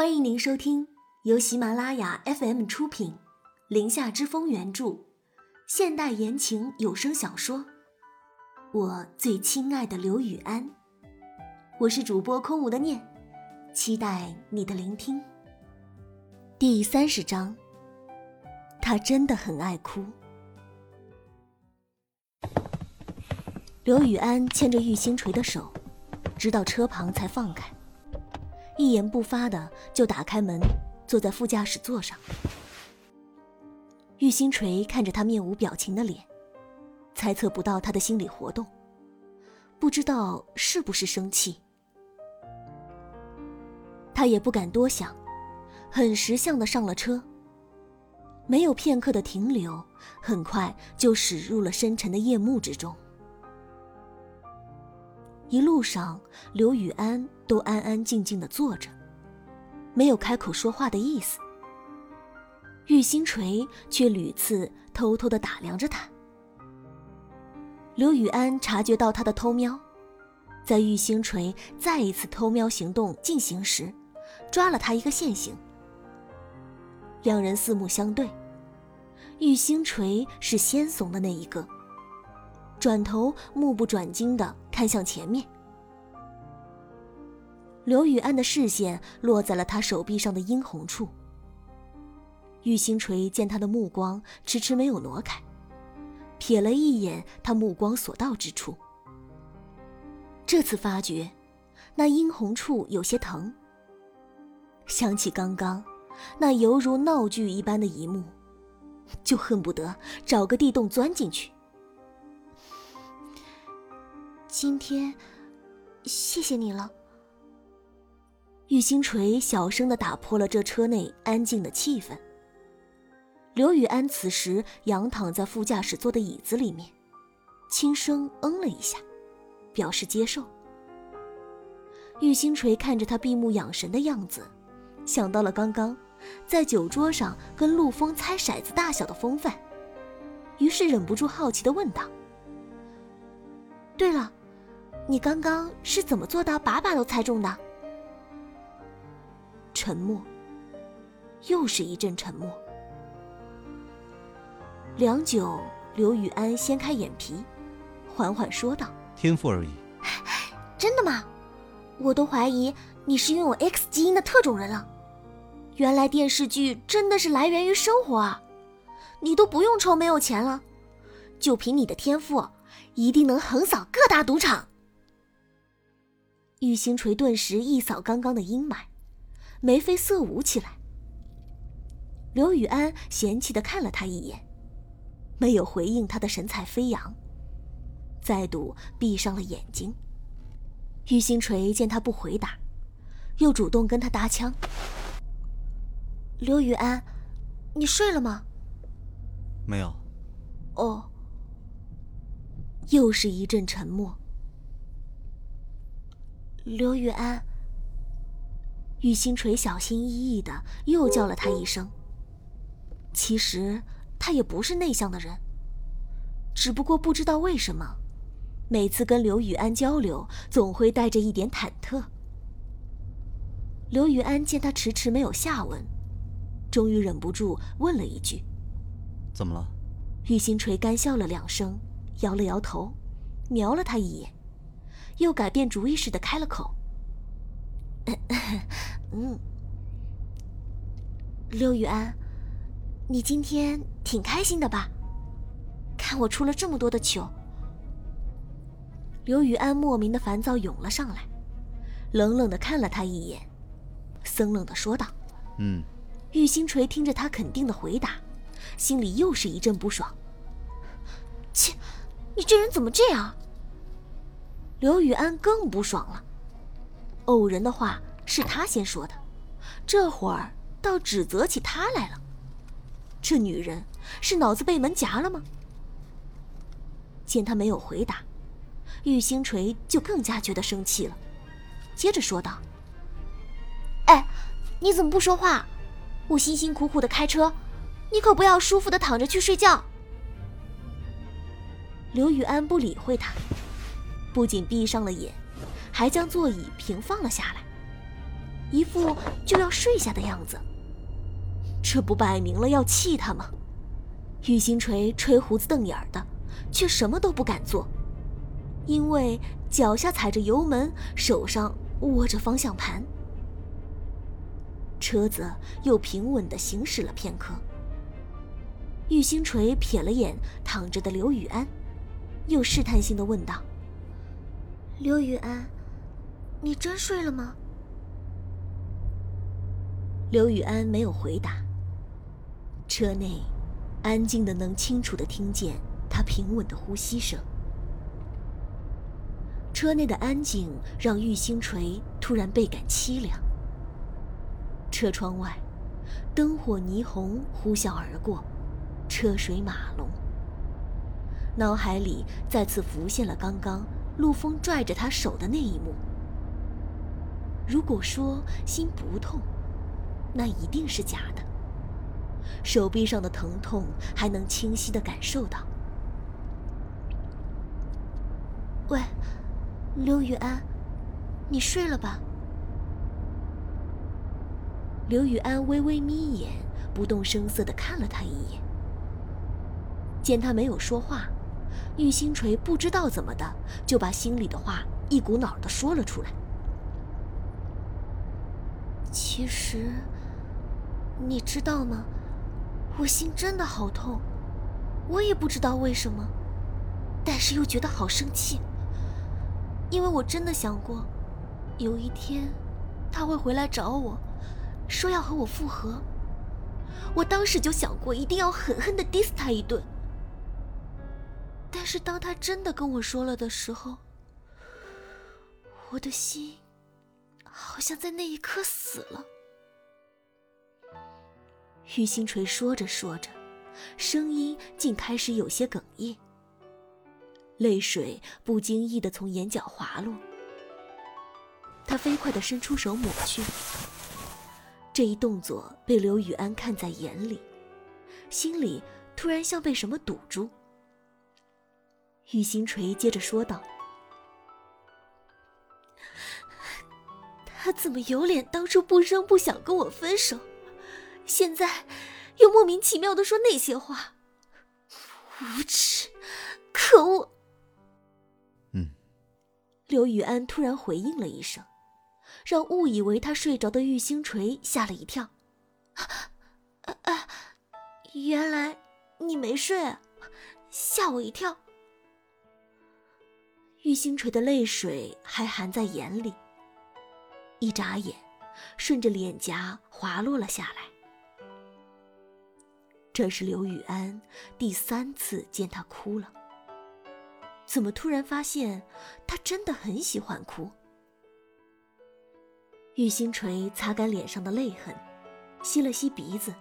欢迎您收听由喜马拉雅 FM 出品，《林下之风》原著，现代言情有声小说《我最亲爱的刘雨安》。我是主播空无的念，期待你的聆听。第三十章，他真的很爱哭。刘雨安牵着玉星锤的手，直到车旁才放开，一言不发的就打开门，坐在副驾驶座上。玉星锤看着他面无表情的脸，猜测不到他的心理活动，不知道是不是生气。他也不敢多想，很识相的上了车。没有片刻的停留，很快就驶入了深沉的夜幕之中。一路上，刘雨安都安安静静的坐着，没有开口说话的意思。玉星锤却屡次偷偷的打量着他。刘雨安察觉到他的偷瞄，在玉星锤再一次偷瞄行动进行时，抓了他一个现行。两人四目相对，玉星锤是先怂的那一个。转头，目不转睛的看向前面。刘雨安的视线落在了他手臂上的殷红处。玉星锤见他的目光迟迟没有挪开，瞥了一眼他目光所到之处。这次发觉，那殷红处有些疼。想起刚刚那犹如闹剧一般的一幕，就恨不得找个地洞钻进去。今天，谢谢你了。玉星锤小声的打破了这车内安静的气氛。刘雨安此时仰躺在副驾驶座的椅子里面，轻声嗯了一下，表示接受。玉星锤看着他闭目养神的样子，想到了刚刚在酒桌上跟陆枫猜骰子大小的风范，于是忍不住好奇的问道：“对了。”你刚刚是怎么做到把把都猜中的？沉默，又是一阵沉默。良久，刘雨安掀开眼皮，缓缓说道：“天赋而已。”真的吗？我都怀疑你是拥有 X 基因的特种人了。原来电视剧真的是来源于生活啊！你都不用愁没有钱了，就凭你的天赋，一定能横扫各大赌场。玉星锤顿时一扫刚刚的阴霾，眉飞色舞起来。刘雨安嫌弃的看了他一眼，没有回应他的神采飞扬，再度闭上了眼睛。玉星锤见他不回答，又主动跟他搭腔：“刘雨安，你睡了吗？”“没有。”“哦。”又是一阵沉默。刘雨安，玉星锤小心翼翼的又叫了他一声。其实他也不是内向的人，只不过不知道为什么，每次跟刘雨安交流，总会带着一点忐忑。刘雨安见他迟迟没有下文，终于忍不住问了一句：“怎么了？”玉星锤干笑了两声，摇了摇头，瞄了他一眼。又改变主意似的开了口：“ 嗯，刘雨安，你今天挺开心的吧？看我出了这么多的糗。”刘雨安莫名的烦躁涌了上来，冷冷的看了他一眼，森冷的说道：“嗯。”玉星锤听着他肯定的回答，心里又是一阵不爽：“切，你这人怎么这样？”刘雨安更不爽了，偶人的话是他先说的，这会儿倒指责起他来了。这女人是脑子被门夹了吗？见他没有回答，玉星锤就更加觉得生气了，接着说道：“哎，你怎么不说话？我辛辛苦苦的开车，你可不要舒服的躺着去睡觉。”刘雨安不理会他。不仅闭上了眼，还将座椅平放了下来。一副就要睡下的样子。这不摆明了要气他吗？玉星锤吹胡子瞪眼儿的，却什么都不敢做，因为脚下踩着油门，手上握着方向盘。车子又平稳地行驶了片刻。玉星锤瞥了眼躺着的刘雨安，又试探性地问道：“刘雨安，你真睡了吗？”刘雨安没有回答。车内安静的，能清楚的听见他平稳的呼吸声。车内的安静让玉星锤突然倍感凄凉。车窗外，灯火霓虹呼啸而过，车水马龙。脑海里再次浮现了刚刚陆风拽着他手的那一幕。如果说心不痛，那一定是假的。手臂上的疼痛还能清晰的感受到。喂，刘雨安，你睡了吧？刘雨安微微眯眼，不动声色的看了他一眼。见他没有说话，玉星锤不知道怎么的就把心里的话一股脑的说了出来。其实，你知道吗？我心真的好痛，我也不知道为什么，但是又觉得好生气，因为我真的想过，有一天他会回来找我。说要和我复合，我当时就想过一定要狠狠的 diss 他一顿。但是当他真的跟我说了的时候，我的心好像在那一刻死了。玉星锤说着说着，声音竟开始有些哽咽，泪水不经意的从眼角滑落，他飞快的伸出手抹去。这一动作被刘雨安看在眼里，心里突然像被什么堵住。玉星锤接着说道：“他怎么有脸当初不声不响跟我分手，现在又莫名其妙的说那些话？无耻，可恶！”嗯。刘雨安突然回应了一声。让误以为他睡着的玉星锤吓了一跳。啊，原来你没睡，吓我一跳。玉星锤的泪水还含在眼里，一眨眼，顺着脸颊滑落了下来。这是刘雨安第三次见他哭了。怎么突然发现他真的很喜欢哭？玉星锤擦干脸上的泪痕，吸了吸鼻子，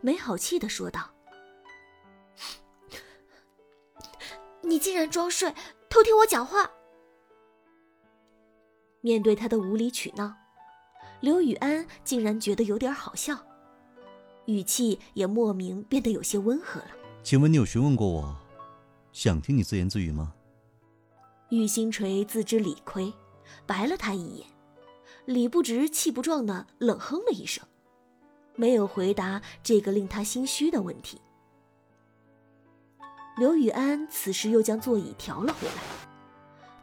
没好气的说道：“ 你竟然装睡，偷听我讲话！”面对他的无理取闹，刘雨安竟然觉得有点好笑，语气也莫名变得有些温和了。请问你有询问过我，想听你自言自语吗？玉星锤自知理亏，白了他一眼。理不直气不壮的冷哼了一声，没有回答这个令他心虚的问题。刘雨安此时又将座椅调了回来，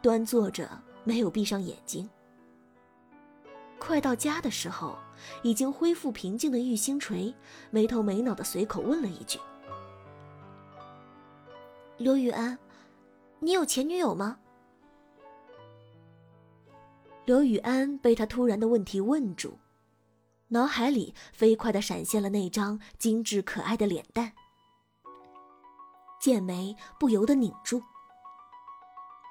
端坐着，没有闭上眼睛。快到家的时候，已经恢复平静的玉星锤没头没脑的随口问了一句：“刘雨安，你有前女友吗？”刘雨安被他突然的问题问住，脑海里飞快的闪现了那张精致可爱的脸蛋，剑眉不由得拧住。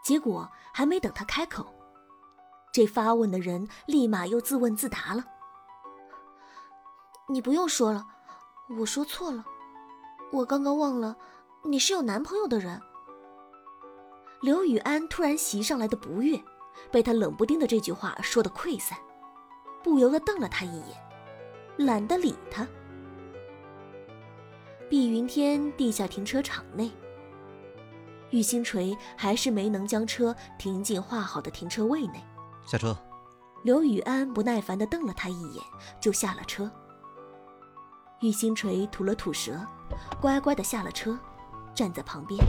结果还没等他开口，这发问的人立马又自问自答了：“你不用说了，我说错了，我刚刚忘了你是有男朋友的人。”刘雨安突然袭上来的不悦。被他冷不丁的这句话说的溃散，不由得瞪了他一眼，懒得理他。碧云天地下停车场内，玉星锤还是没能将车停进画好的停车位内。下车。刘雨安不耐烦地瞪了他一眼，就下了车。玉星锤吐了吐舌，乖乖地下了车，站在旁边，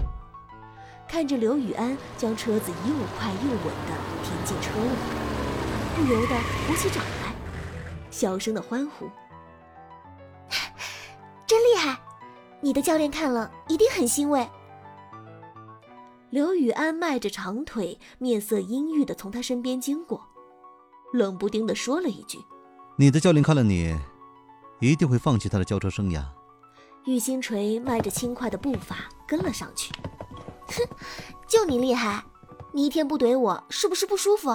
看着刘雨安将车子又快又稳地停进车里，不由得鼓起掌来，小声的欢呼：“你的教练看了一定很欣慰。”刘雨安迈着长腿，面色阴郁的从他身边经过。冷不丁的说了一句：“你的教练看了你，一定会放弃他的轿车生涯。”玉星锤迈着轻快的步伐跟了上去。哼，就你厉害，你一天不怼我，是不是不舒服？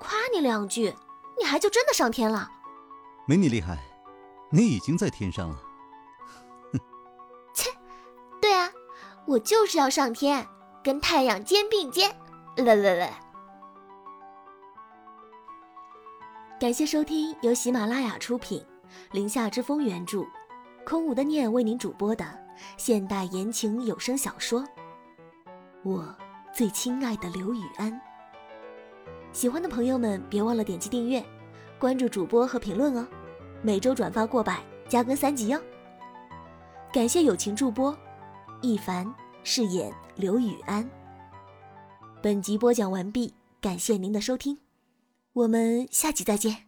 夸你两句，你还就真的上天了？没你厉害，你已经在天上了。我就是要上天，跟太阳肩并肩。来来来。感谢收听由喜马拉雅出品，《林下之风》原著，空无的念为您主播的现代言情有声小说《我最亲爱的刘雨安》。喜欢的朋友们别忘了点击订阅、关注主播和评论哦，每周转发过百，加更三集哟。感谢友情助播一凡饰演刘雨安。本集播讲完毕，感谢您的收听。我们下集再见。